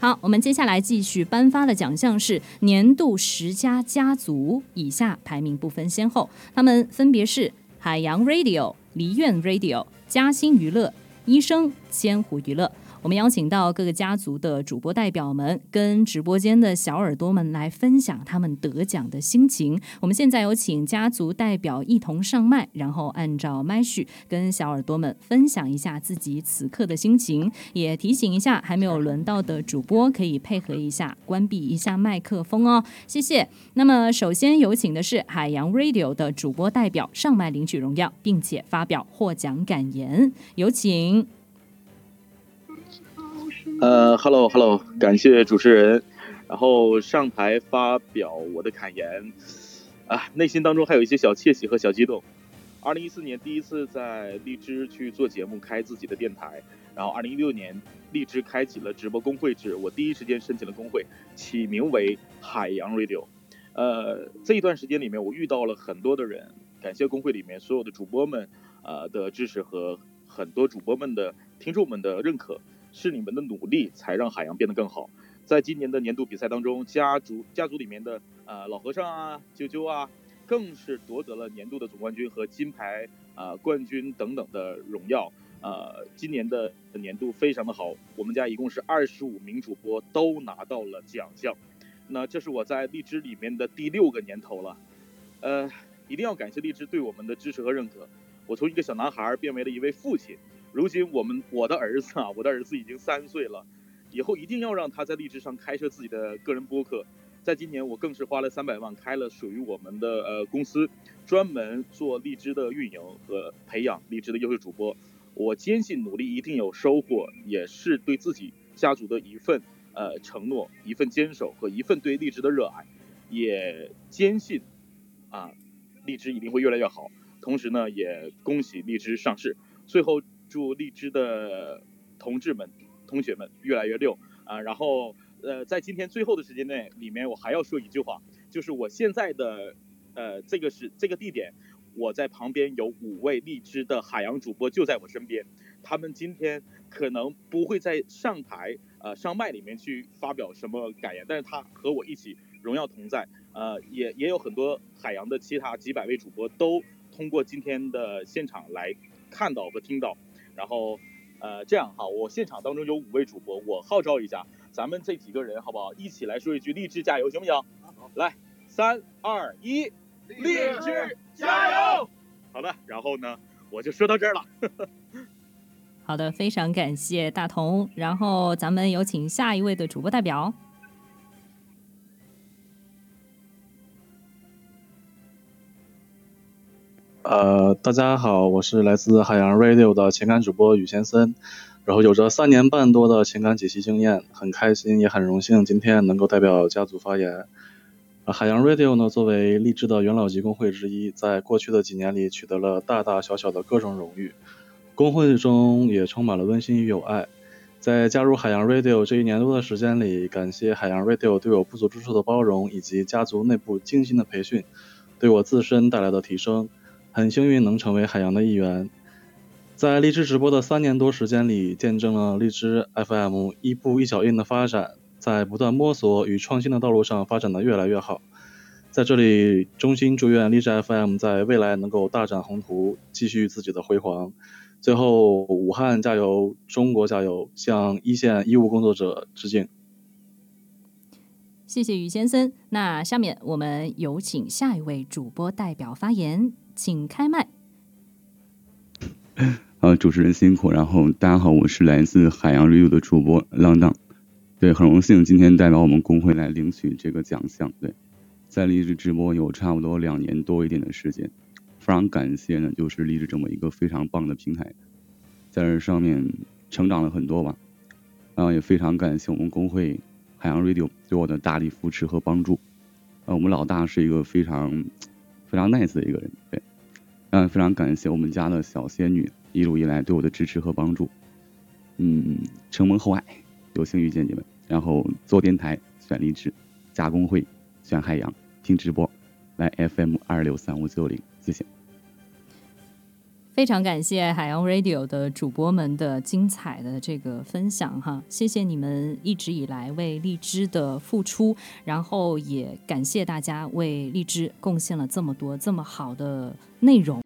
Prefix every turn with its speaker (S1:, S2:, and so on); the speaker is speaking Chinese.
S1: 好，我们接下来继续颁发的奖项是年度十佳家族，以下排名不分先后，他们分别是海洋 Radio、梨苑 Radio、嘉兴娱乐、医生、千湖娱乐。我们邀请到各个家族的主播代表们，跟直播间的小耳朵们来分享他们得奖的心情。我们现在有请家族代表一同上麦，然后按照麦序跟小耳朵们分享一下自己此刻的心情。也提醒一下，还没有轮到的主播可以配合一下，关闭一下麦克风哦，谢谢。那么首先有请的是海洋 Radio 的主播代表上麦领取荣耀，并且发表获奖感言，有请。
S2: 呃，Hello Hello，感谢主持人，然后上台发表我的感言，啊，内心当中还有一些小窃喜和小激动。二零一四年第一次在荔枝去做节目，开自己的电台，然后二零一六年荔枝开启了直播工会制，我第一时间申请了工会，起名为海洋 Radio。呃，这一段时间里面，我遇到了很多的人，感谢工会里面所有的主播们，呃的支持和很多主播们的听众们的认可。是你们的努力才让海洋变得更好。在今年的年度比赛当中，家族家族里面的呃老和尚啊、啾啾啊，更是夺得了年度的总冠军和金牌啊冠军等等的荣耀。呃，今年的年度非常的好，我们家一共是二十五名主播都拿到了奖项。那这是我在荔枝里面的第六个年头了。呃，一定要感谢荔枝对我们的支持和认可。我从一个小男孩变为了一位父亲。如今我们我的儿子啊，我的儿子已经三岁了，以后一定要让他在荔枝上开设自己的个人播客。在今年，我更是花了三百万开了属于我们的呃公司，专门做荔枝的运营和培养荔枝的优秀主播。我坚信努力一定有收获，也是对自己家族的一份呃承诺，一份坚守和一份对荔枝的热爱。也坚信啊，荔枝一定会越来越好。同时呢，也恭喜荔枝上市。最后。祝荔枝的同志们、同学们越来越溜啊！然后，呃，在今天最后的时间内，里面我还要说一句话，就是我现在的，呃，这个是这个地点，我在旁边有五位荔枝的海洋主播就在我身边，他们今天可能不会在上台呃上麦里面去发表什么感言，但是他和我一起荣耀同在，呃，也也有很多海洋的其他几百位主播都通过今天的现场来看到和听到。然后，呃，这样哈，我现场当中有五位主播，我号召一下，咱们这几个人好不好？一起来说一句“励志加油”，行不行？好，来，三二一，励志加油！好的，然后呢，我就说到这儿了。
S1: 好的，非常感谢大同。然后咱们有请下一位的主播代表。
S3: 呃，大家好，我是来自海洋 Radio 的情感主播宇先森，然后有着三年半多的情感解析经验，很开心也很荣幸今天能够代表家族发言。海洋 Radio 呢，作为励志的元老级工会之一，在过去的几年里取得了大大小小的各种荣誉，工会中也充满了温馨与友爱。在加入海洋 Radio 这一年多的时间里，感谢海洋 Radio 对我不足之处的包容，以及家族内部精心的培训，对我自身带来的提升。很幸运能成为海洋的一员，在荔枝直播的三年多时间里，见证了荔枝 FM 一步一脚印的发展，在不断摸索与创新的道路上发展的越来越好。在这里，衷心祝愿荔枝 FM 在未来能够大展宏图，继续自己的辉煌。最后，武汉加油，中国加油，向一线医务工作者致敬。
S1: 谢谢于先生。那下面我们有请下一位主播代表发言。请开麦。
S4: 啊，主持人辛苦。然后大家好，我是来自海洋 Radio 的主播浪荡。对，很荣幸今天代表我们工会来领取这个奖项。对，在励志直播有差不多两年多一点的时间，非常感谢呢，就是励志这么一个非常棒的平台，在这上面成长了很多吧。然后也非常感谢我们工会海洋 Radio 对我的大力扶持和帮助。呃，我们老大是一个非常。非常 nice 的一个人，对，嗯，非常感谢我们家的小仙女一路以来对我的支持和帮助，嗯，承蒙厚爱，有幸遇见你们，然后做电台选励志，加工会选海洋，听直播来 FM 二六三五九零，谢谢。
S1: 非常感谢海洋 Radio 的主播们的精彩的这个分享哈，谢谢你们一直以来为荔枝的付出，然后也感谢大家为荔枝贡献了这么多这么好的内容。